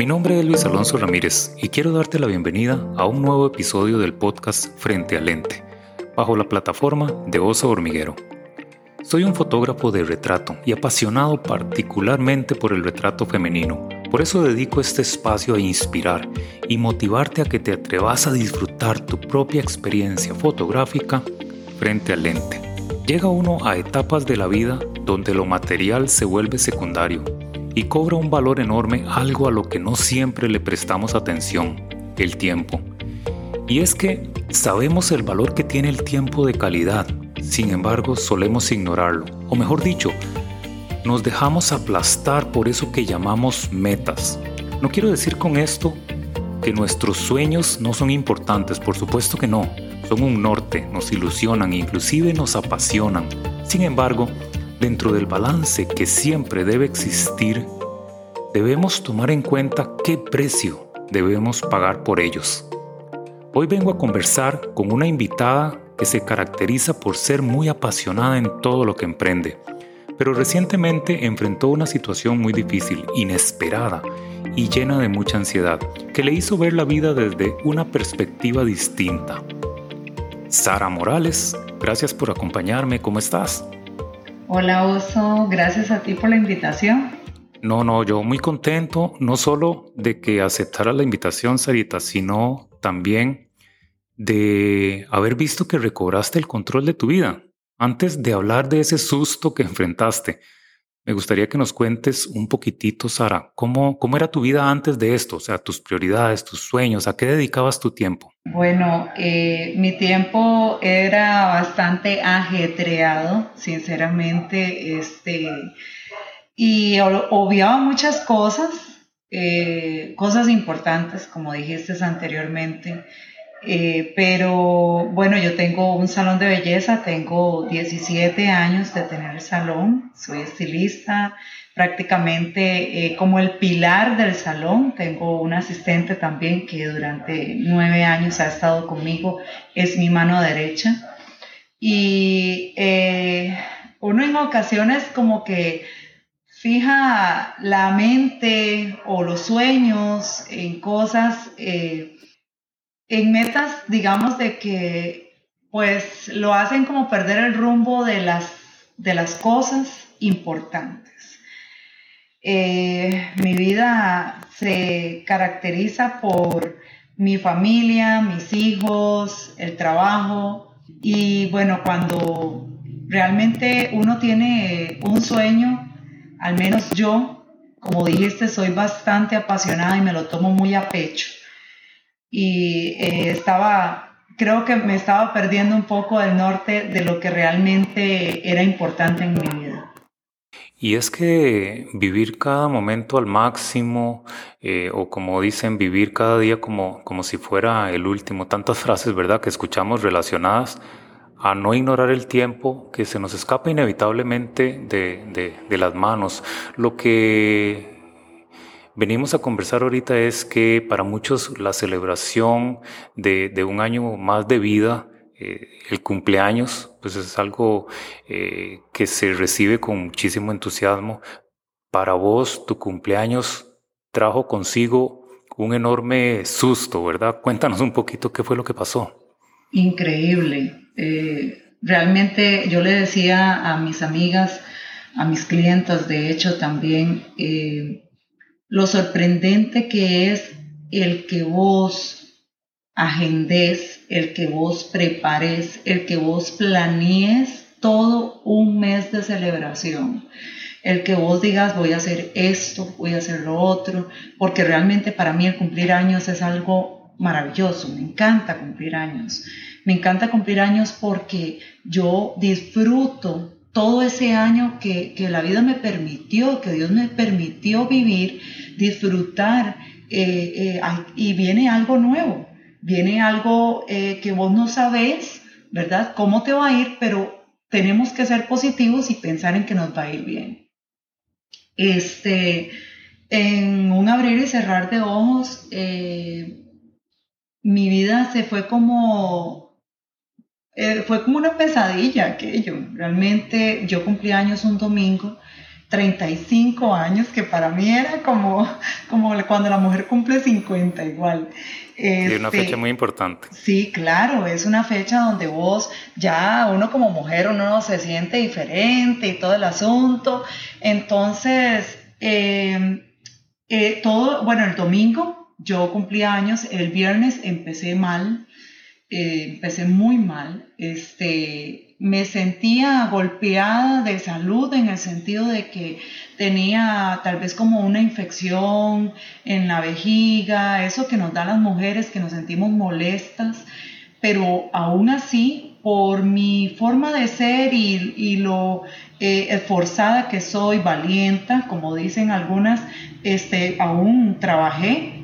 Mi nombre es Luis Alonso Ramírez y quiero darte la bienvenida a un nuevo episodio del podcast Frente al Lente, bajo la plataforma de Oso Hormiguero. Soy un fotógrafo de retrato y apasionado particularmente por el retrato femenino. Por eso dedico este espacio a inspirar y motivarte a que te atrevas a disfrutar tu propia experiencia fotográfica frente al lente. Llega uno a etapas de la vida donde lo material se vuelve secundario y cobra un valor enorme algo a lo que no siempre le prestamos atención, el tiempo. Y es que sabemos el valor que tiene el tiempo de calidad, sin embargo solemos ignorarlo, o mejor dicho, nos dejamos aplastar por eso que llamamos metas. No quiero decir con esto que nuestros sueños no son importantes, por supuesto que no, son un norte, nos ilusionan, inclusive nos apasionan. Sin embargo, dentro del balance que siempre debe existir, debemos tomar en cuenta qué precio debemos pagar por ellos. Hoy vengo a conversar con una invitada que se caracteriza por ser muy apasionada en todo lo que emprende, pero recientemente enfrentó una situación muy difícil, inesperada y llena de mucha ansiedad, que le hizo ver la vida desde una perspectiva distinta. Sara Morales, gracias por acompañarme, ¿cómo estás? Hola Oso, gracias a ti por la invitación. No, no, yo muy contento, no solo de que aceptara la invitación, Sarita, sino también de haber visto que recobraste el control de tu vida. Antes de hablar de ese susto que enfrentaste, me gustaría que nos cuentes un poquitito, Sara, ¿cómo, cómo era tu vida antes de esto? O sea, tus prioridades, tus sueños, ¿a qué dedicabas tu tiempo? Bueno, eh, mi tiempo era bastante ajetreado, sinceramente, este, y obviaba muchas cosas, eh, cosas importantes, como dijiste anteriormente. Eh, pero bueno, yo tengo un salón de belleza, tengo 17 años de tener el salón, soy estilista, prácticamente eh, como el pilar del salón. Tengo un asistente también que durante nueve años ha estado conmigo, es mi mano derecha. Y eh, uno en ocasiones como que fija la mente o los sueños en cosas en metas, digamos, de que pues lo hacen como perder el rumbo de las, de las cosas importantes. Eh, mi vida se caracteriza por mi familia, mis hijos, el trabajo y bueno, cuando realmente uno tiene un sueño, al menos yo, como dijiste, soy bastante apasionada y me lo tomo muy a pecho y eh, estaba, creo que me estaba perdiendo un poco del norte de lo que realmente era importante en mi vida. Y es que vivir cada momento al máximo, eh, o como dicen, vivir cada día como, como si fuera el último, tantas frases, ¿verdad?, que escuchamos relacionadas a no ignorar el tiempo que se nos escapa inevitablemente de, de, de las manos. Lo que venimos a conversar ahorita es que para muchos la celebración de, un año más de vida, eh, el cumpleaños, pues es algo eh, que se recibe con muchísimo entusiasmo. Para vos, tu cumpleaños trajo consigo un enorme susto, ¿verdad? Cuéntanos un poquito qué fue lo que pasó. Increíble. Eh, realmente yo le decía a mis amigas, a mis clientes, de hecho también, lo sorprendente que es el que vos agendes, el que vos prepares, el que vos planees todo un mes de celebración. El que vos digas voy a hacer esto, voy a hacer lo otro, porque realmente para mí el cumplir años es algo maravilloso, me encanta cumplir años. Me encanta cumplir años porque yo disfruto todo ese año que, que la vida me permitió, que Dios me permitió vivir disfrutar eh, eh, y viene algo nuevo, viene algo eh, que vos no sabés, ¿verdad? ¿Cómo te va a ir? Pero tenemos que ser positivos y pensar en que nos va a ir bien. Este, en un abrir y cerrar de ojos, mi vida se fue como, fue como una pesadilla aquello. Realmente yo cumplí años un domingo 35 años, que para mí era como, como cuando la mujer cumple 50 igual. Es una fecha este, muy importante. Sí, claro, es una fecha donde vos ya, uno como mujer, uno se siente diferente y todo el asunto. Entonces, em, eh, todo, bueno, el domingo yo cumplí años, el viernes empecé mal, eh, empecé muy mal. Este, me sentía golpeada de salud en el sentido de que tenía tal vez como una infección en la vejiga, eso que nos da las mujeres que nos sentimos molestas, pero aún así, por mi forma de ser y, lo eh, esforzada que soy, valienta, como dicen algunas, este, aún trabajé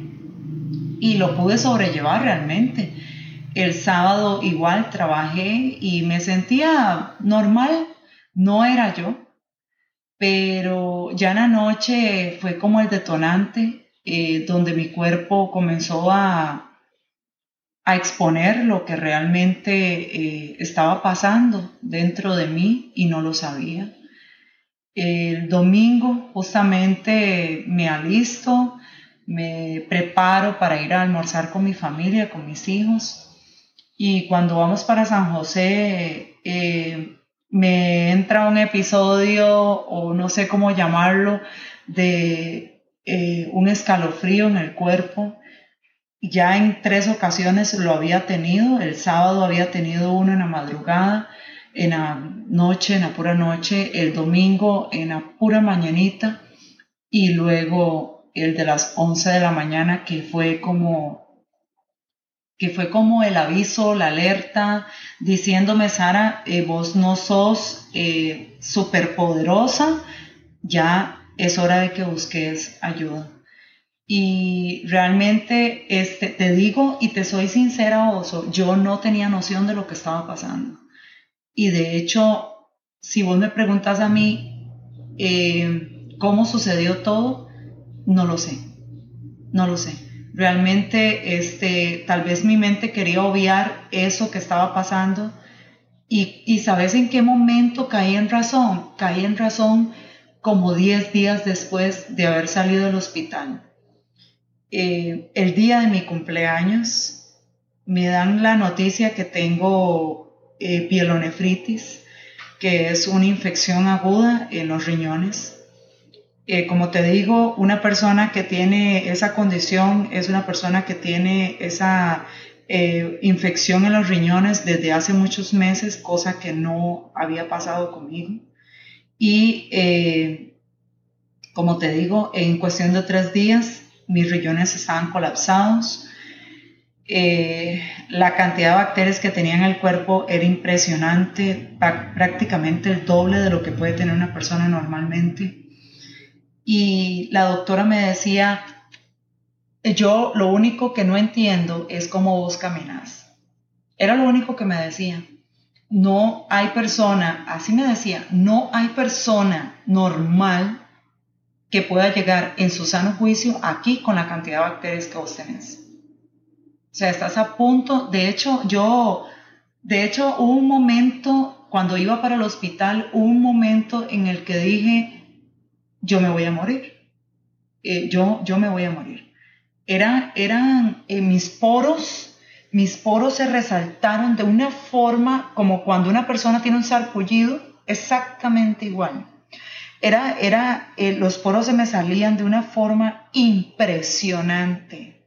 y lo pude sobrellevar realmente. El sábado igual trabajé y me sentía normal, no era yo, pero ya en la noche fue como el detonante eh, donde mi cuerpo comenzó a, a exponer lo que realmente eh, estaba pasando dentro de mí y no lo sabía. El domingo justamente me alisto, me preparo para ir a almorzar con mi familia, con mis hijos y cuando vamos para San José, eh, me entra un episodio, o no sé cómo llamarlo, de eh, un escalofrío en el cuerpo. Ya en tres ocasiones lo había tenido. El sábado había tenido uno en la madrugada, en la noche, en la pura noche. El domingo en la pura mañanita. Y luego el de las 11 de la mañana, que fue como que fue como el aviso, la alerta, diciéndome, Sara, eh, vos no sos eh, superpoderosa, ya es hora de que busques ayuda. Y realmente este, te digo y te soy sincera, Oso, yo no tenía noción de lo que estaba pasando. Y de hecho, si vos me preguntas a mí eh, cómo sucedió todo, no lo sé, no lo sé Realmente, este, tal vez mi mente quería obviar eso que estaba pasando. Y, y ¿sabes en qué momento caí en razón? Caí en razón como 10 días después de haber salido del hospital. Eh, el día de mi cumpleaños me dan la noticia que tengo eh, pielonefritis, que es una infección aguda en los riñones. Eh, como te digo, una persona que tiene esa condición es una persona que tiene esa eh, infección en los riñones desde hace muchos meses, cosa que no había pasado conmigo. Y eh, como te digo, en cuestión de tres días mis riñones estaban colapsados. la cantidad de bacterias que tenía en el cuerpo era impresionante, prácticamente el doble de lo que puede tener una persona normalmente y la doctora me decía, yo lo único que no entiendo es cómo vos caminas. Era lo único que me decía. No hay persona, así me decía, no hay persona normal que pueda llegar en su sano juicio aquí con la cantidad de bacterias que vos tenés. O sea, estás a punto, de hecho, yo, de hecho, hubo un momento, cuando iba para el hospital, hubo un momento en el que dije, yo me voy a morir. Eh, yo, yo me voy a morir. Era, eran eh, mis poros, mis poros se resaltaron de una forma como cuando una persona tiene un sarpullido, exactamente igual. Era, era, eh, los poros se me salían de una forma impresionante.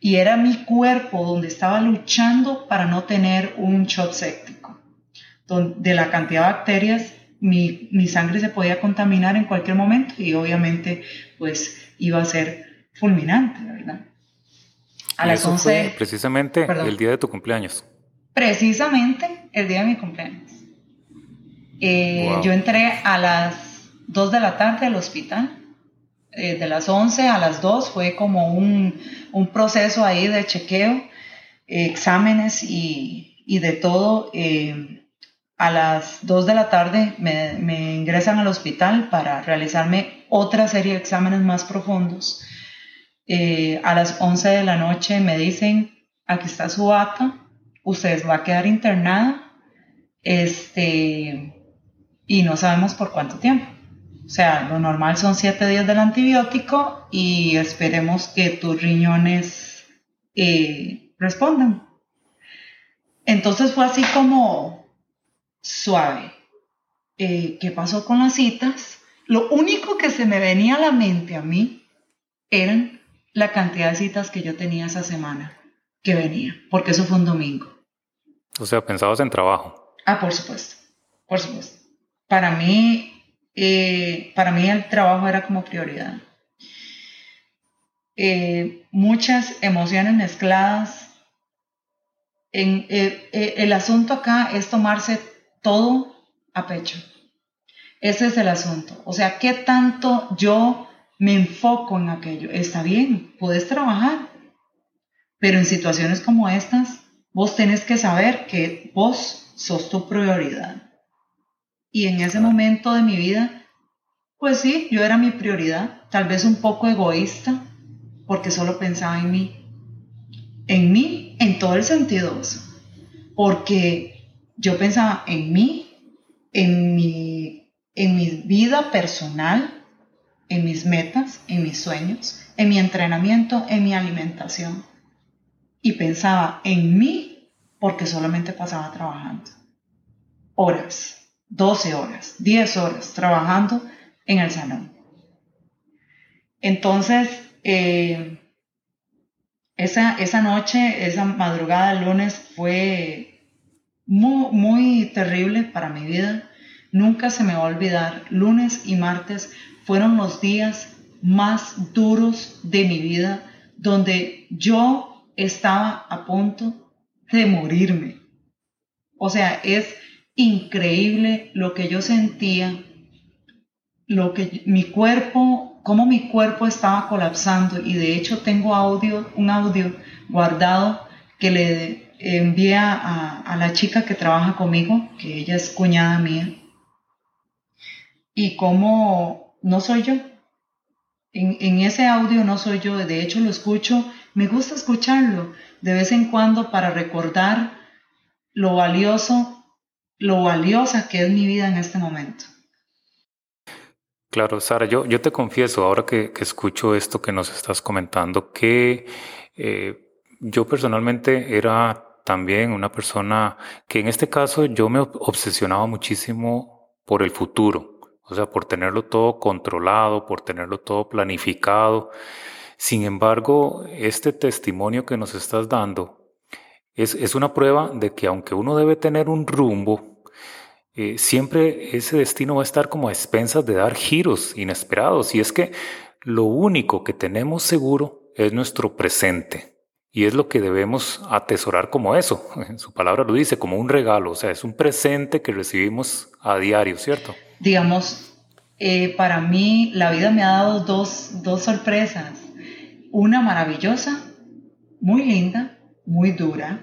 Y era mi cuerpo donde estaba luchando para no tener un shock séptico. de la cantidad de bacterias mi, mi, sangre se podía contaminar en cualquier momento y obviamente pues iba a ser fulminante, ¿verdad? A las eso 11, fue precisamente el día de tu cumpleaños. Precisamente el día de mi cumpleaños. Eh, yo entré a las 2 de la tarde al hospital. Eh, de las 11 a las 2 fue como un, un proceso ahí de chequeo, exámenes y, y, de todo. A las 2 de la tarde me, ingresan al hospital para realizarme otra serie de exámenes más profundos. Eh, a las 11 de la noche me dicen, aquí está su acta, usted va a quedar internada este, y no sabemos por cuánto tiempo. O sea, lo normal son siete días del antibiótico y esperemos que tus riñones eh, respondan. Entonces fue así como suave. Eh, ¿Qué pasó con las citas? Lo único que se me venía a la mente a mí eran la cantidad de citas que yo tenía esa semana que venía, porque eso fue un domingo. O sea, pensabas en trabajo. Ah, por supuesto, por supuesto. Para mí, eh, para mí el trabajo era como prioridad. Eh, muchas emociones mezcladas. En, eh, el asunto acá es tomarse todo a pecho. Ese es el asunto. O sea, ¿qué tanto yo me enfoco en aquello? Está bien, puedes trabajar, pero en situaciones como estas, vos tenés que saber que vos sos tu prioridad. Y en ese momento de mi vida, pues sí, yo era mi prioridad, tal vez un poco egoísta, porque solo pensaba en mí. En mí, en todo el sentido, porque yo pensaba en mí, en mi, en mi vida personal, en mis metas, en mis sueños, en mi entrenamiento, en mi alimentación y pensaba en mí porque solamente pasaba trabajando. Horas, 12 horas, 10 horas trabajando en el salón. Entonces, eh, esa, esa noche, esa madrugada lunes fue muy, terrible para mi vida. Nunca se me va a olvidar. Lunes y martes fueron los días más duros de mi vida donde yo estaba a punto de morirme. O sea, es increíble lo que yo sentía, lo que mi cuerpo, cómo mi cuerpo estaba colapsando y de hecho tengo audio, un audio guardado que le envía a, a la chica que trabaja conmigo, que ella es cuñada mía, y cómo no soy yo. En, en, ese audio no soy yo, de hecho lo escucho me gusta escucharlo de vez en cuando para recordar lo valioso, lo valiosa que es mi vida en este momento. Claro, Sara, yo, yo te confieso, ahora que, escucho esto que nos estás comentando, que eh, yo personalmente era también una persona que en este caso yo me obsesionaba muchísimo por el futuro, o sea, por tenerlo todo controlado, por tenerlo todo planificado. Sin embargo, este testimonio que nos estás dando es, una prueba de que aunque uno debe tener un rumbo, eh, siempre ese destino va a estar como a expensas de dar giros inesperados. Y es que lo único que tenemos seguro es nuestro presente. Y es lo que debemos atesorar como eso. Su palabra lo dice, como un regalo. O sea, es un presente que recibimos a diario, ¿cierto? Digamos, eh, para mí la vida me ha dado dos, dos sorpresas una maravillosa, muy linda, muy dura,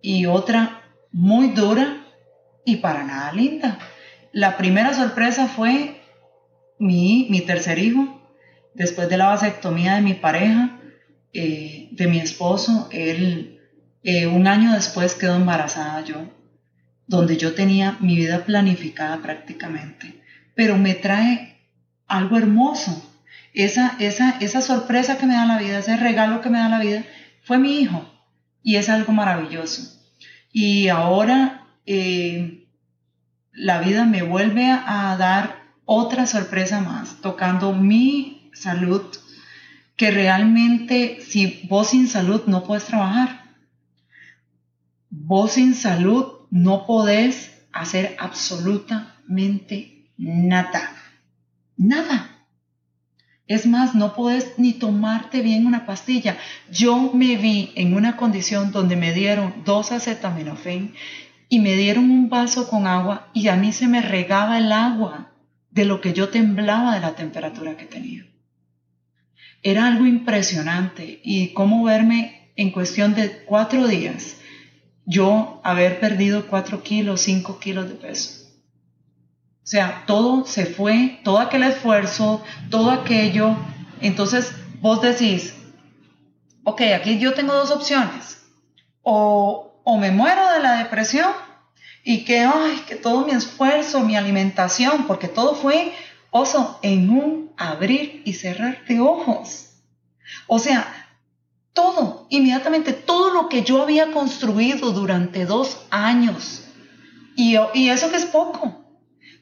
y otra muy dura y para nada linda. La primera sorpresa fue mi, mi tercer hijo, después de la vasectomía de mi pareja, eh, de mi esposo, él eh, un año después quedó embarazada yo, donde yo tenía mi vida planificada prácticamente, pero me trae algo hermoso, esa, esa, esa sorpresa que me da la vida, ese regalo que me da la vida, fue mi hijo. Y es algo maravilloso. Y ahora eh, la vida me vuelve a dar otra sorpresa más, tocando mi salud, que realmente si vos sin salud no puedes trabajar. Vos sin salud no podés hacer absolutamente nada. Nada. Es más, no puedes ni tomarte bien una pastilla. Yo me vi en una condición donde me dieron dos acetaminofén y me dieron un vaso con agua y a mí se me regaba el agua de lo que yo temblaba de la temperatura que tenía. Era algo impresionante y cómo verme en cuestión de cuatro días, yo haber perdido cuatro kilos, cinco kilos de peso. O sea, todo se fue, todo aquel esfuerzo, todo aquello. Entonces vos decís, ok, aquí yo tengo dos opciones. O, o me muero de la depresión y que, ay, que todo mi esfuerzo, mi alimentación, porque todo fue Oso, en un abrir y cerrar de ojos. O sea, todo, inmediatamente, todo lo que yo había construido durante dos años, y, y eso que es poco,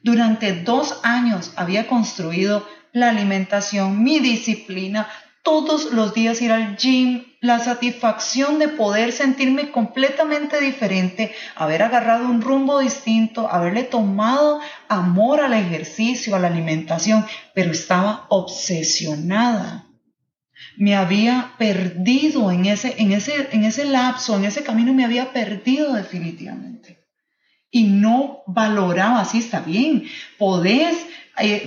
durante dos años había construido la alimentación, mi disciplina, todos los días ir al gym, la satisfacción de poder sentirme completamente diferente, haber agarrado un rumbo distinto, haberle tomado amor al ejercicio, a la alimentación, pero estaba obsesionada. Me había perdido en ese, en ese, en ese lapso, en ese camino, me había perdido definitivamente. Y no valoraba, así está bien, podés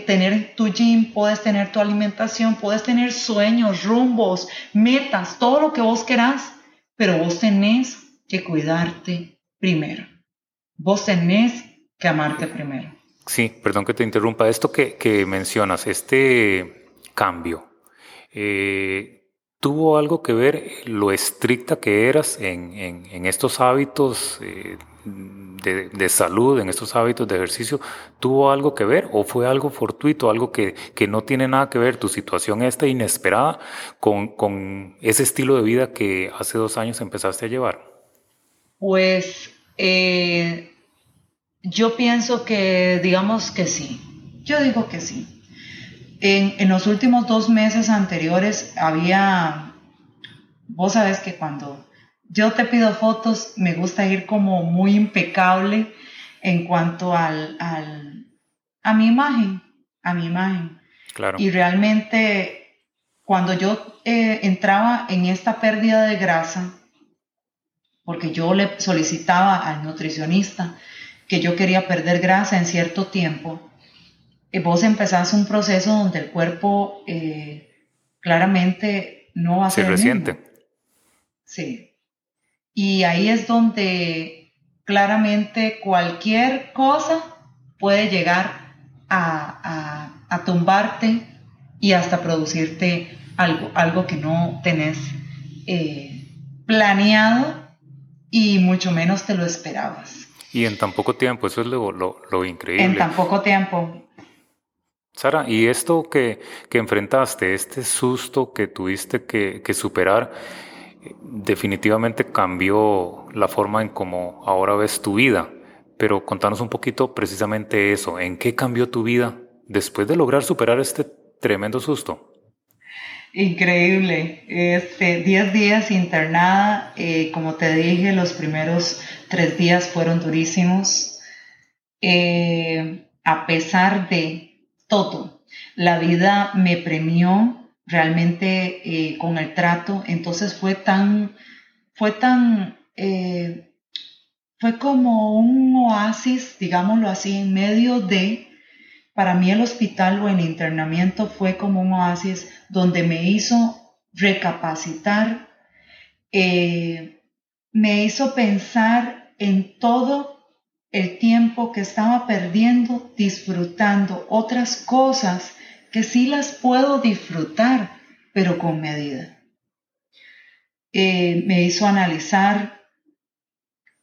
tener tu gym, puedes tener tu alimentación, puedes tener sueños, rumbos, metas, todo lo que vos querás, pero vos tenés que cuidarte primero. Vos tenés que amarte primero. Sí, perdón que te interrumpa. Esto que, mencionas, este cambio, eh, ¿tuvo algo que ver lo estricta que eras en, estos hábitos? Eh, de, salud, en estos hábitos de ejercicio, tuvo algo que ver o fue algo fortuito, algo que, no tiene nada que ver, tu situación esta inesperada con, ese estilo de vida que hace dos años empezaste a llevar? Pues eh, yo pienso que, digamos que sí, yo digo que sí. En, en los últimos dos meses anteriores había, vos sabes que cuando yo te pido fotos, me gusta ir como muy impecable en cuanto al, a mi imagen, a mi imagen. Claro. Y realmente cuando yo eh, entraba en esta pérdida de grasa, porque yo le solicitaba al nutricionista que yo quería perder grasa en cierto tiempo, eh, vos empezás un proceso donde el cuerpo eh, claramente no va a ser... Se resiente. Sí, y ahí es donde claramente cualquier cosa puede llegar a, tumbarte y hasta producirte algo, algo que no tenés eh, planeado y mucho menos te lo esperabas. Y en tan poco tiempo, eso es lo, increíble. En tan poco tiempo. Sara, y esto que, enfrentaste, este susto que tuviste que, que superar, definitivamente cambió la forma en cómo ahora ves tu vida. Pero contanos un poquito precisamente eso, ¿en qué cambió tu vida después de lograr superar este tremendo susto? Increíble. Este, 10 días internada, eh, como te dije, los primeros tres días fueron durísimos. Eh, a pesar de todo, la vida me premió realmente eh, con el trato. Entonces fue tan, fue tan, eh, fue como un oasis, digámoslo así, en medio de, para mí el hospital o el internamiento fue como un oasis donde me hizo recapacitar, eh, me hizo pensar en todo el tiempo que estaba perdiendo disfrutando otras cosas que sí las puedo disfrutar, pero con medida. Eh, me hizo analizar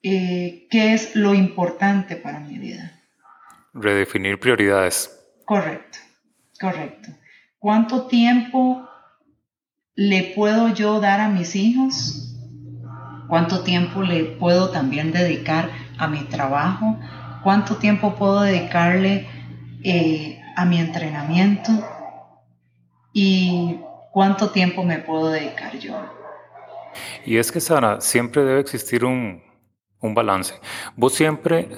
eh, qué es lo importante para mi vida. Redefinir prioridades. Correcto, correcto. ¿Cuánto tiempo le puedo yo dar a mis hijos? ¿Cuánto tiempo le puedo también dedicar a mi trabajo? ¿Cuánto tiempo puedo dedicarle eh, a mi entrenamiento y cuánto tiempo me puedo dedicar yo. Y es que, Sara, siempre debe existir un, balance. Vos siempre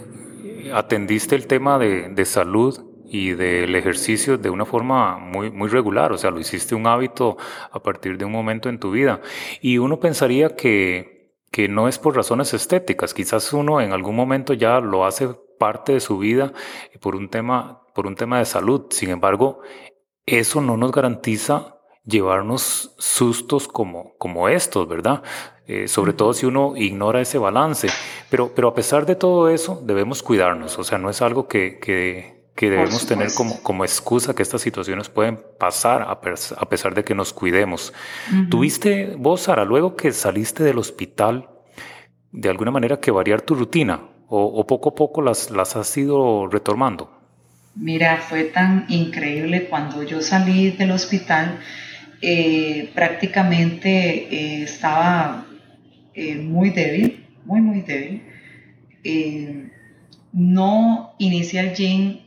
atendiste el tema de, salud y del ejercicio de una forma muy, muy regular, o sea, lo hiciste un hábito a partir de un momento en tu vida. Y uno pensaría que, que no es por razones estéticas, quizás uno en algún momento ya lo hace parte de su vida por un tema por un tema de salud. Sin embargo, eso no nos garantiza llevarnos sustos como, como estos, ¿verdad? Eh, sobre todo si uno ignora ese balance. Pero, pero a pesar de todo eso, debemos cuidarnos. O sea, no es algo que, que, debemos tener como, como excusa que estas situaciones pueden pasar a, pesar de que nos cuidemos. ¿Tuviste vos, Sara, luego que saliste del hospital, de alguna manera que variar tu rutina? ¿O, o poco a poco las, las has ido retomando? Mira, fue tan increíble cuando yo salí del hospital, eh, prácticamente eh, estaba eh, muy débil, muy, muy débil. no inicié el gym,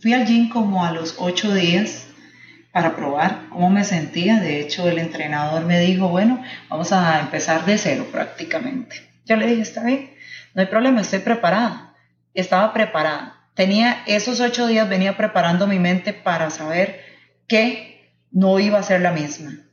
fui al gym como a los ocho días para probar cómo me sentía. De hecho, el entrenador me dijo, bueno, vamos a empezar de cero prácticamente. Yo le dije, está bien, no hay problema, estoy preparada. Estaba preparada tenía esos ocho días, venía preparando mi mente para saber que no iba a ser la misma.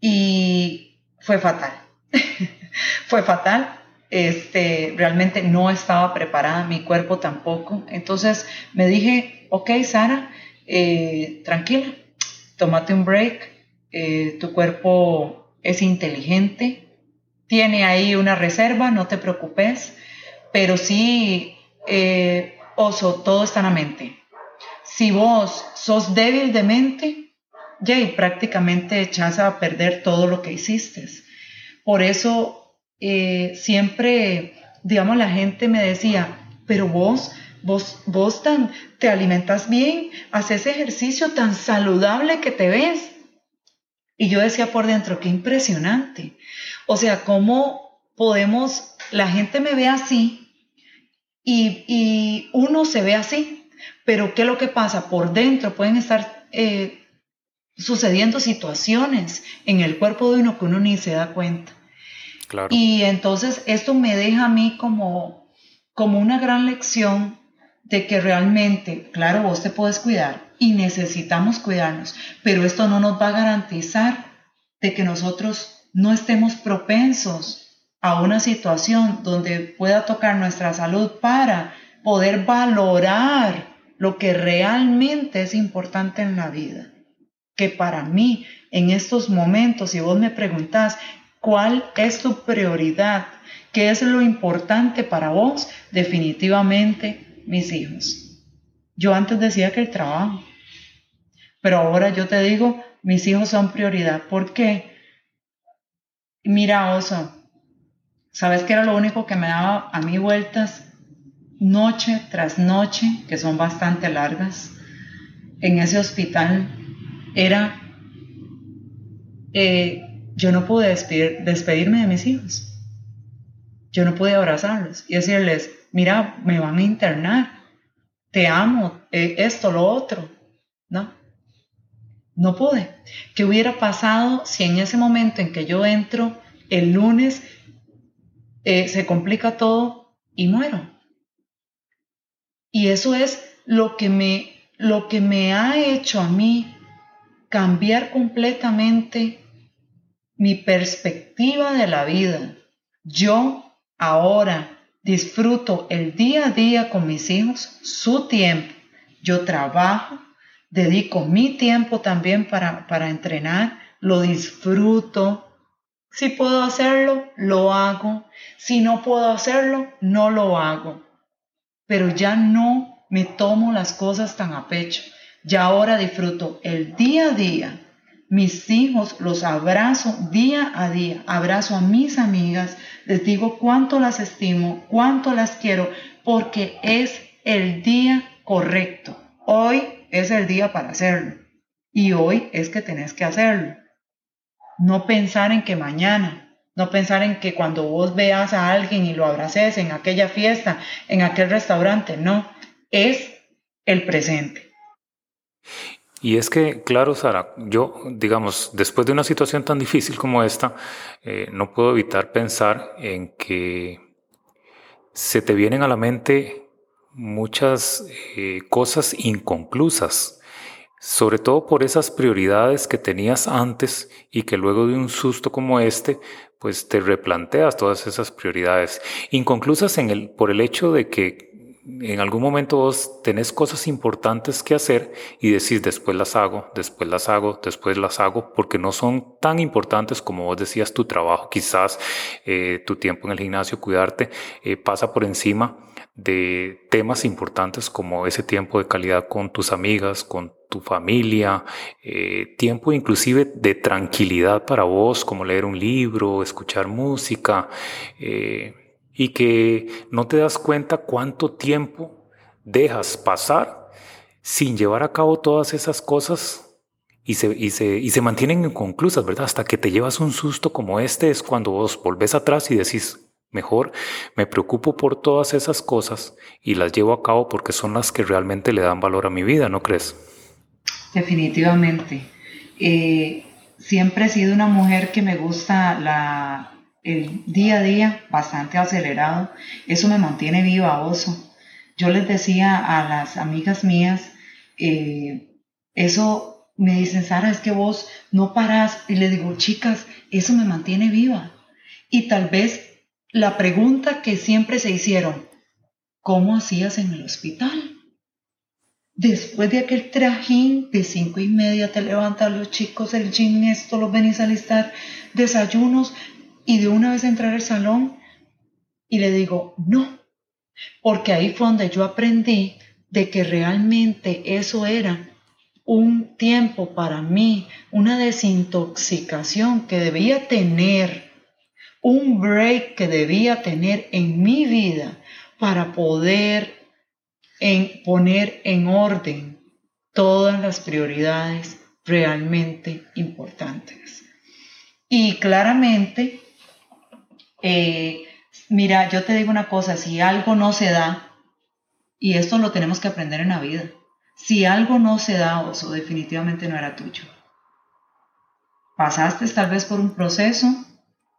Y fue fatal. fue fatal. Este, realmente no estaba preparada, mi cuerpo tampoco. Entonces me dije, ok, Sara, eh, tranquila, tómate un break. Eh, tu cuerpo es inteligente, tiene ahí una reserva, no te preocupes, pero sí eh, oso, todo está en la mente. Si vos sos débil de mente, ya prácticamente echas a perder todo lo que hiciste. Por eso eh, siempre, digamos, la gente me decía, pero vos, vos, vos tan, te alimentas bien, haces ejercicio tan saludable que te ves. Y yo decía por dentro, qué impresionante. O sea, cómo podemos, la gente me ve así, y, uno se ve así, pero ¿qué es lo que pasa? Por dentro pueden estar eh, sucediendo situaciones en el cuerpo de uno que uno ni se da cuenta. Y entonces esto me deja a mí como, como una gran lección de que realmente, claro, vos te puedes cuidar y necesitamos cuidarnos, pero esto no nos va a garantizar de que nosotros no estemos propensos a una situación donde pueda tocar nuestra salud para poder valorar lo que realmente es importante en la vida. Que para mí, en estos momentos, si vos me preguntás cuál es tu prioridad, qué es lo importante para vos, definitivamente mis hijos. Yo antes decía que el trabajo, pero ahora yo te digo, mis hijos son prioridad. ¿Por qué? Mira, Oso, ¿Sabes qué era lo único que me daba a mí vueltas noche tras noche, que son bastante largas, en ese hospital? Era, eh, yo no pude despedirme de mis hijos. Yo no pude abrazarlos y decirles, mira, me van a internar, te amo, eh, esto, lo otro. No, no pude. ¿Qué hubiera pasado si en ese momento en que yo entro el lunes eh, se complica todo y muero. Y eso es lo que me, lo que me ha hecho a mí cambiar completamente mi perspectiva de la vida. Yo ahora disfruto el día a día con mis hijos, su tiempo. Yo trabajo, dedico mi tiempo también para, para entrenar, lo disfruto, si puedo hacerlo, lo hago. Si no puedo hacerlo, no lo hago. Pero ya no me tomo las cosas tan a pecho. Ya ahora disfruto el día a día. Mis hijos los abrazo día a día. Abrazo a mis amigas. Les digo cuánto las estimo, cuánto las quiero, porque es el día correcto. Hoy es el día para hacerlo. Y hoy es que tenés que hacerlo. No pensar en que mañana, no pensar en que cuando vos veas a alguien y lo abraces en aquella fiesta, en aquel restaurante, no, es el presente. Y es que, claro, Sara, yo, digamos, después de una situación tan difícil como esta, eh, no puedo evitar pensar en que se te vienen a la mente muchas eh, cosas inconclusas sobre todo por esas prioridades que tenías antes y que luego de un susto como este, pues te replanteas todas esas prioridades, inconclusas en el, por el hecho de que en algún momento vos tenés cosas importantes que hacer y decís después las hago, después las hago, después las hago, porque no son tan importantes como vos decías tu trabajo, quizás eh, tu tiempo en el gimnasio, cuidarte, eh, pasa por encima de temas importantes como ese tiempo de calidad con tus amigas, con tu familia, eh, tiempo inclusive de tranquilidad para vos, como leer un libro, escuchar música, eh, y que no te das cuenta cuánto tiempo dejas pasar sin llevar a cabo todas esas cosas y se, y se, y se mantienen inconclusas, ¿verdad? Hasta que te llevas un susto como este es cuando vos volvés atrás y decís, mejor me preocupo por todas esas cosas y las llevo a cabo porque son las que realmente le dan valor a mi vida, ¿no crees? Definitivamente. Eh, siempre he sido una mujer que me gusta la, el día a día bastante acelerado. Eso me mantiene viva, oso. Yo les decía a las amigas mías, eh, eso me dicen, Sara, es que vos no parás. Y le digo, chicas, eso me mantiene viva. Y tal vez la pregunta que siempre se hicieron, ¿cómo hacías en el hospital? Después de aquel trajín de cinco y media te levantan los chicos, el gym, esto, los venís a listar, desayunos y de una vez entrar al salón. Y le digo, no, porque ahí fue donde yo aprendí de que realmente eso era un tiempo para mí, una desintoxicación que debía tener, un break que debía tener en mi vida para poder poner en orden todas las prioridades realmente importantes. Y claramente, eh, mira, yo te digo una cosa, si algo no se da, y esto lo tenemos que aprender en la vida, si algo no se da, oso, definitivamente no era tuyo. Pasaste tal vez por un proceso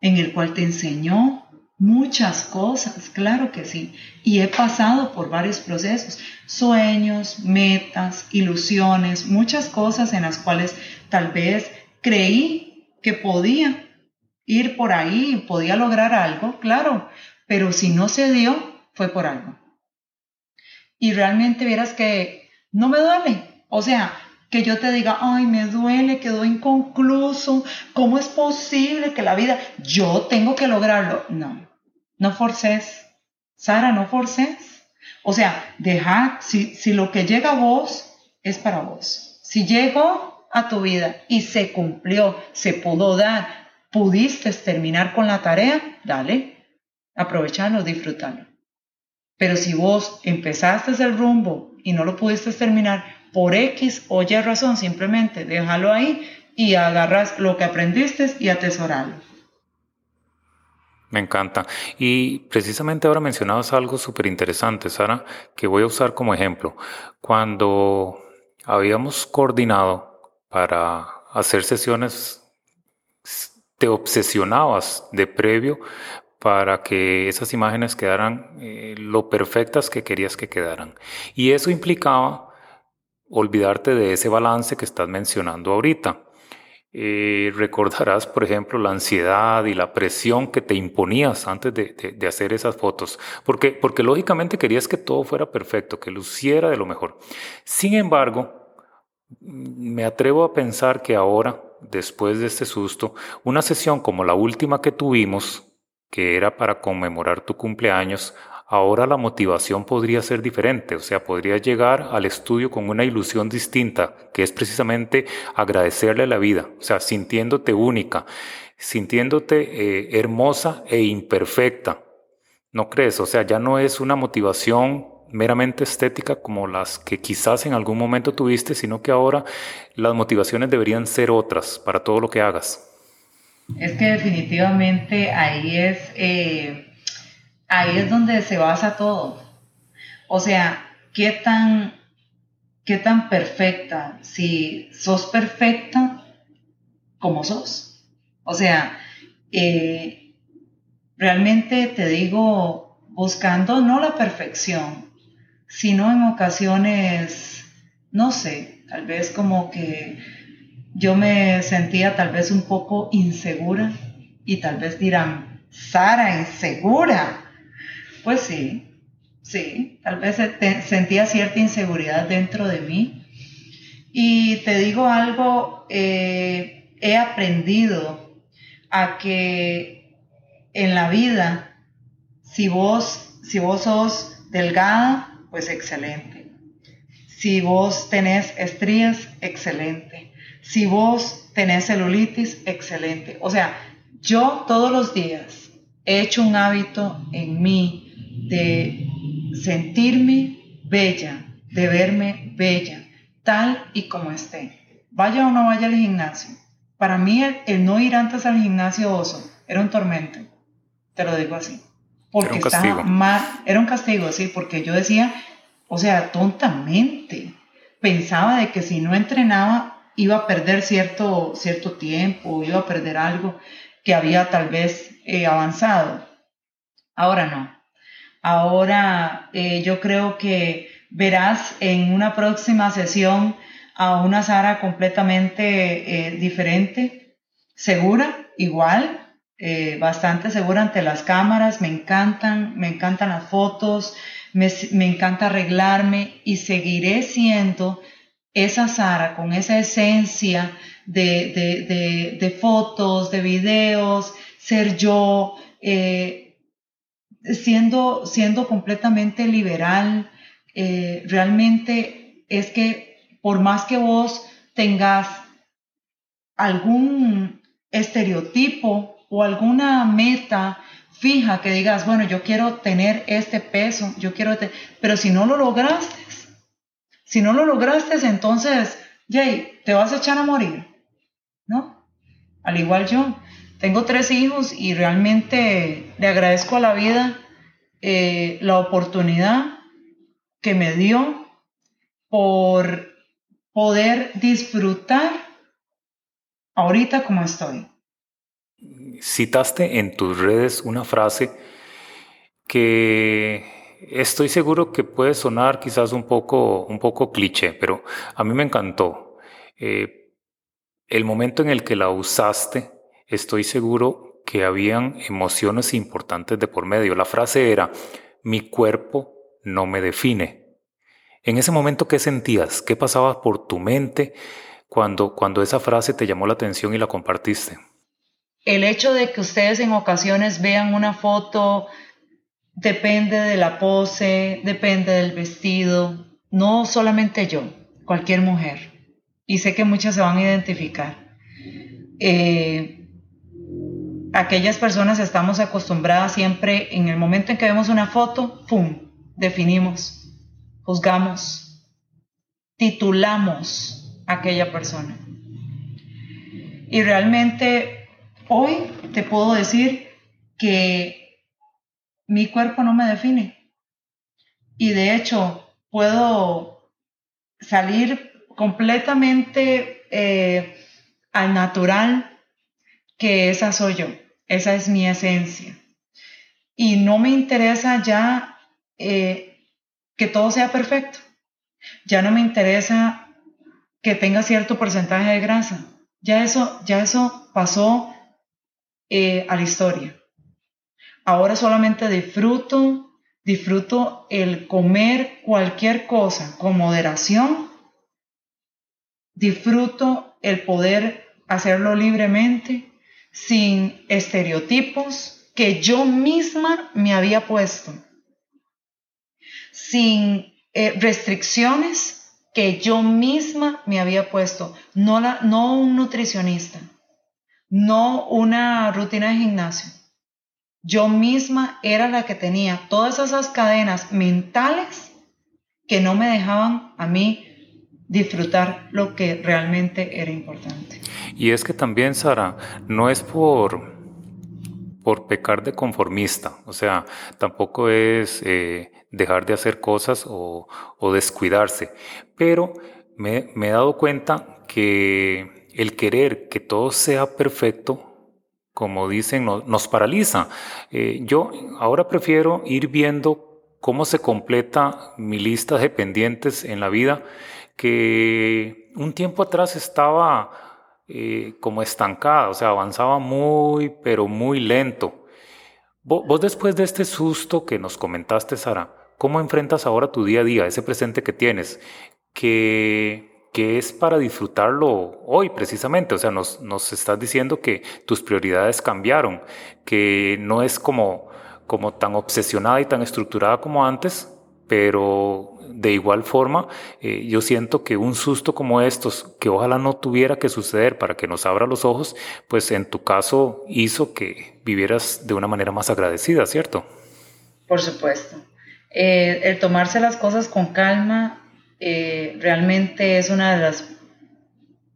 en el cual te enseñó muchas cosas, claro que sí. Y he pasado por varios procesos, sueños, metas, ilusiones, muchas cosas en las cuales tal vez creí que podía ir por ahí, podía lograr algo, claro, pero si no se dio, fue por algo. Y realmente vieras que no me duele. O sea, que yo te diga, ay, me duele, quedó inconcluso, ¿cómo es posible que la vida, yo tengo que lograrlo? No, no forces. Sara, no forces. O sea, deja, si, si lo que llega a vos es para vos. Si llegó a tu vida y se cumplió, se pudo dar, pudiste terminar con la tarea, dale, aprovechalo, disfrútalo. Pero si vos empezaste el rumbo y no lo pudiste terminar por X o Y razón, simplemente déjalo ahí y agarras lo que aprendiste y atesoralo. Me encanta. Y precisamente ahora mencionabas algo súper interesante, Sara, que voy a usar como ejemplo. Cuando habíamos coordinado para hacer sesiones, te obsesionabas de previo para que esas imágenes quedaran eh, lo perfectas que querías que quedaran. Y eso implicaba olvidarte de ese balance que estás mencionando ahorita. Eh, recordarás, por ejemplo, la ansiedad y la presión que te imponías antes de, de, hacer esas fotos, porque, porque lógicamente querías que todo fuera perfecto, que luciera de lo mejor. Sin embargo, me atrevo a pensar que ahora, después de este susto, una sesión como la última que tuvimos, que era para conmemorar tu cumpleaños, ahora la motivación podría ser diferente, o sea, podría llegar al estudio con una ilusión distinta, que es precisamente agradecerle a la vida, o sea, sintiéndote única, sintiéndote eh, hermosa e imperfecta. ¿No crees? O sea, ya no es una motivación meramente estética como las que quizás en algún momento tuviste, sino que ahora las motivaciones deberían ser otras para todo lo que hagas. Es que definitivamente ahí es, eh, ahí es donde se basa todo. O sea, ¿qué tan, qué tan perfecta? Si sos perfecta como sos. O sea, eh, realmente te digo, buscando no la perfección, sino en ocasiones, no sé, tal vez como que yo me sentía tal vez un poco insegura y tal vez dirán, Sara, insegura. Pues sí, sí, tal vez sentía cierta inseguridad dentro de mí. Y te digo algo, eh, he aprendido a que en la vida, si vos, si vos sos delgada, pues excelente. Si vos tenés estrías, excelente si vos tenés celulitis, excelente. O sea, yo todos los días he hecho un hábito en mí de sentirme bella, de verme bella, tal y como esté. Vaya o no vaya al gimnasio. Para mí el, no ir antes al gimnasio oso era un tormento. Te lo digo así. Porque era un estaba mal, era un castigo, sí, porque yo decía, o sea, tontamente, pensaba de que si no entrenaba iba a perder cierto, cierto tiempo, iba a perder algo que había tal vez eh, avanzado. Ahora no. Ahora eh, yo creo que verás en una próxima sesión a una Sara completamente eh, diferente, segura, igual, bastante segura ante las cámaras, me encantan, me encantan las fotos, me, encanta arreglarme y seguiré siendo esa Sara con esa esencia de, fotos, de videos, ser yo, eh, siendo, siendo completamente liberal, eh, realmente es que por más que vos tengas algún estereotipo o alguna meta fija que digas, bueno, yo quiero tener este peso, yo quiero, pero si no lo lograste, si no lo lograste, entonces, Jay, te vas a echar a morir, ¿no? Al igual yo, tengo tres hijos y realmente le agradezco a la vida eh, la oportunidad que me dio por poder disfrutar ahorita como estoy. Citaste en tus redes una frase que estoy seguro que puede sonar quizás un poco, un poco cliché, pero a mí me encantó. Eh, el momento en el que la usaste, estoy seguro que habían emociones importantes de por medio. La frase era, mi cuerpo no me define. En ese momento, ¿qué sentías? ¿Qué pasaba por tu mente cuando, cuando esa frase te llamó la atención y la compartiste? El hecho de que ustedes en ocasiones vean una foto depende de la pose, depende del vestido, no solamente yo, cualquier mujer. Y sé que muchas se van a identificar. Eh, aquellas personas estamos acostumbradas siempre, en el momento en que vemos una foto, ¡pum!, definimos, juzgamos, titulamos a aquella persona. Y realmente hoy te puedo decir que mi cuerpo no me define. Y de hecho, puedo salir completamente eh, al natural, que esa soy yo, esa es mi esencia. Y no me interesa ya eh, que todo sea perfecto. Ya no me interesa que tenga cierto porcentaje de grasa. Ya eso, ya eso pasó eh, a la historia. Ahora solamente disfruto, disfruto el comer cualquier cosa con moderación. Disfruto el poder hacerlo libremente, sin estereotipos que yo misma me había puesto, sin eh, restricciones que yo misma me había puesto, no, la, no un nutricionista, no una rutina de gimnasio, yo misma era la que tenía todas esas cadenas mentales que no me dejaban a mí disfrutar lo que realmente era importante. Y es que también, Sara, no es por, por pecar de conformista, o sea, tampoco es eh, dejar de hacer cosas o, descuidarse, pero me, he dado cuenta que el querer que todo sea perfecto como dicen, nos paraliza. Eh, yo ahora prefiero ir viendo cómo se completa mi lista de pendientes en la vida, que un tiempo atrás estaba eh, como estancada, o sea, avanzaba muy, pero muy lento. vos después de este susto que nos comentaste, Sara, ¿cómo enfrentas ahora tu día a día, ese presente que tienes? Que que es para disfrutarlo hoy precisamente. O sea, nos, nos estás diciendo que tus prioridades cambiaron, que no es como, como tan obsesionada y tan estructurada como antes, pero de igual forma eh, yo siento que un susto como estos, que ojalá no tuviera que suceder para que nos abra los ojos, pues en tu caso hizo que vivieras de una manera más agradecida, ¿cierto? Por supuesto. Eh, el tomarse las cosas con calma eh, realmente es una de las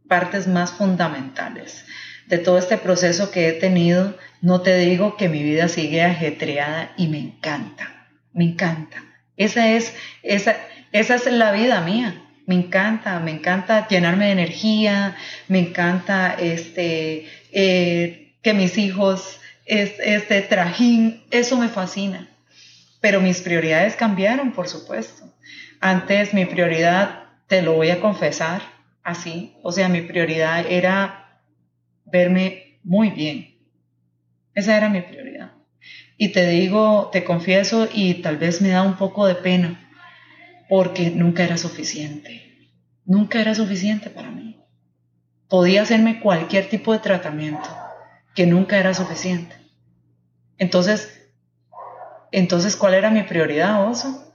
partes más fundamentales de todo este proceso que he tenido. No te digo que mi vida sigue ajetreada y me encanta, me encanta. Esa es, esa, esa es la vida mía. Me encanta, me encanta llenarme de energía, me encanta este, eh, que mis hijos, este trajín, eso me fascina. Pero mis prioridades cambiaron, por supuesto. Antes mi prioridad, te lo voy a confesar así, o sea, mi prioridad era verme muy bien. Esa era mi prioridad. Y te digo, te confieso, y tal vez me da un poco de pena, porque nunca era suficiente. Nunca era suficiente para mí. Podía hacerme cualquier tipo de tratamiento, que nunca era suficiente. Entonces, entonces, ¿cuál era mi prioridad, Oso?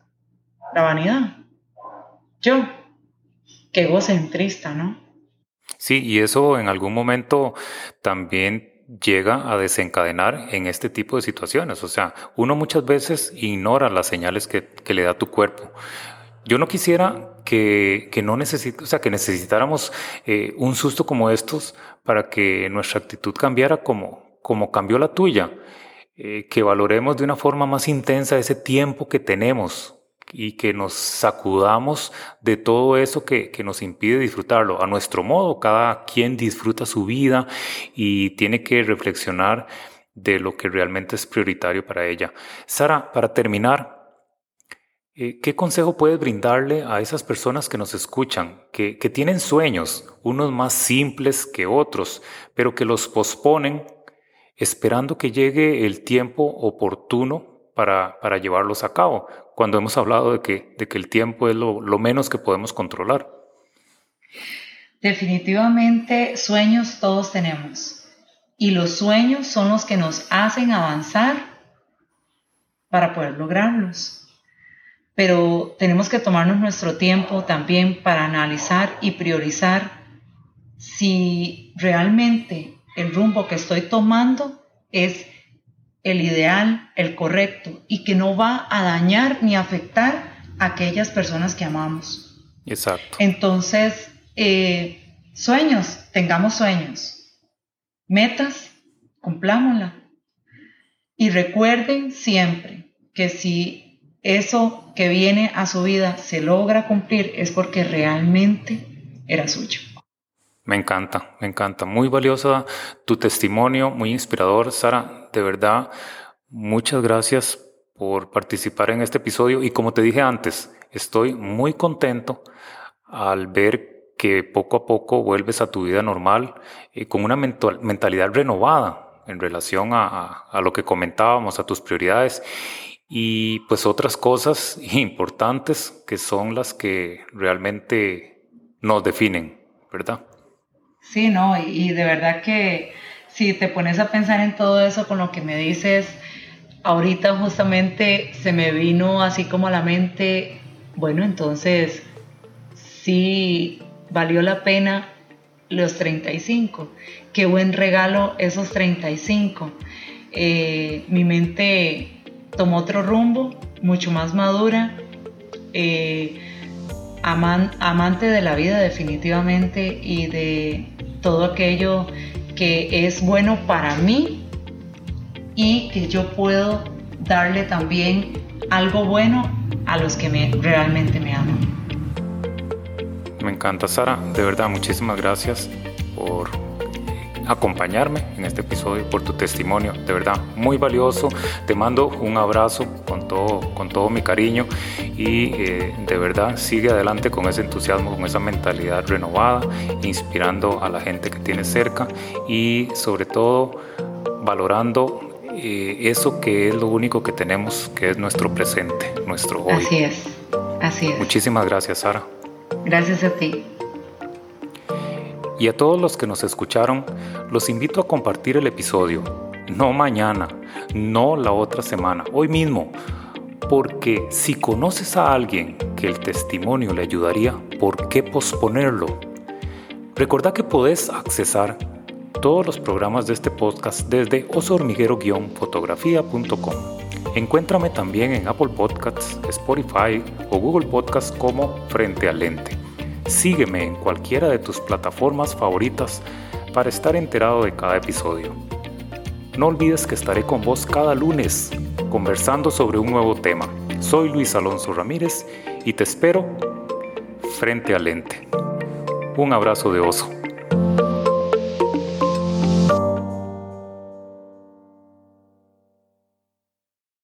La vanidad. Yo. Qué egocentrista, ¿no? Sí, y eso en algún momento también llega a desencadenar en este tipo de situaciones. O sea, uno muchas veces ignora las señales que, que le da tu cuerpo. Yo no quisiera que, que no o sea, que necesitáramos eh, un susto como estos para que nuestra actitud cambiara como, como cambió la tuya. Eh, que valoremos de una forma más intensa ese tiempo que tenemos y que nos sacudamos de todo eso que, que, nos impide disfrutarlo a nuestro modo. Cada quien disfruta su vida y tiene que reflexionar de lo que realmente es prioritario para ella. Sara, para terminar, eh, ¿Qué consejo puedes brindarle a esas personas que nos escuchan, que, tienen sueños, unos más simples que otros, pero que los posponen esperando que llegue el tiempo oportuno para, llevarlos a cabo, cuando hemos hablado de que, de que el tiempo es lo, lo menos que podemos controlar? Definitivamente sueños todos tenemos y los sueños son los que nos hacen avanzar para poder lograrlos pero tenemos que tomarnos nuestro tiempo también para analizar y priorizar si realmente el rumbo que estoy tomando es el ideal, el correcto y que no va a dañar ni afectar a aquellas personas que amamos. Exacto. Entonces, eh, sueños, tengamos sueños. Metas, cumplámosla. Y recuerden siempre que si eso que viene a su vida se logra cumplir es porque realmente era suyo. Me encanta, me encanta. Muy valiosa tu testimonio, muy inspirador, Sara. De verdad, muchas gracias por participar en este episodio. Y como te dije antes, estoy muy contento al ver que poco a poco vuelves a tu vida normal y con una mentalidad renovada en relación a, a lo que comentábamos, a tus prioridades y pues otras cosas importantes que son las que realmente nos definen, ¿verdad? Sí, no, y de verdad que si te pones a pensar en todo eso con lo que me dices, ahorita justamente se me vino así como a la mente, bueno, entonces sí valió la pena los 35, qué buen regalo esos 35. Eh, mi mente tomó otro rumbo, mucho más madura, eh, amante de la vida definitivamente y de todo aquello que es bueno para mí y que yo puedo darle también algo bueno a los que me, realmente me aman. Me encanta Sara, de verdad muchísimas gracias por acompañarme en este episodio, por tu testimonio, de verdad, muy valioso. Te mando un abrazo con todo, con todo mi cariño y eh, de verdad sigue adelante con ese entusiasmo, con esa mentalidad renovada, inspirando a la gente que tienes cerca y sobre todo valorando eh, eso que es lo único que tenemos, que es nuestro presente, nuestro hoy. Así es, así es. Muchísimas gracias, Sara. Gracias a ti. Y a todos los que nos escucharon, los invito a compartir el episodio. No mañana, no la otra semana, hoy mismo. Porque si conoces a alguien que el testimonio le ayudaría, ¿por qué posponerlo? Recuerda que podés accesar todos los programas de este podcast desde osormiguero-fotografía.com. Encuéntrame también en Apple Podcasts, Spotify o Google Podcasts como Frente al Lente. Sígueme en cualquiera de tus plataformas favoritas para estar enterado de cada episodio. No olvides que estaré con vos cada lunes conversando sobre un nuevo tema. Soy Luis Alonso Ramírez y te espero frente al lente. Un abrazo de oso.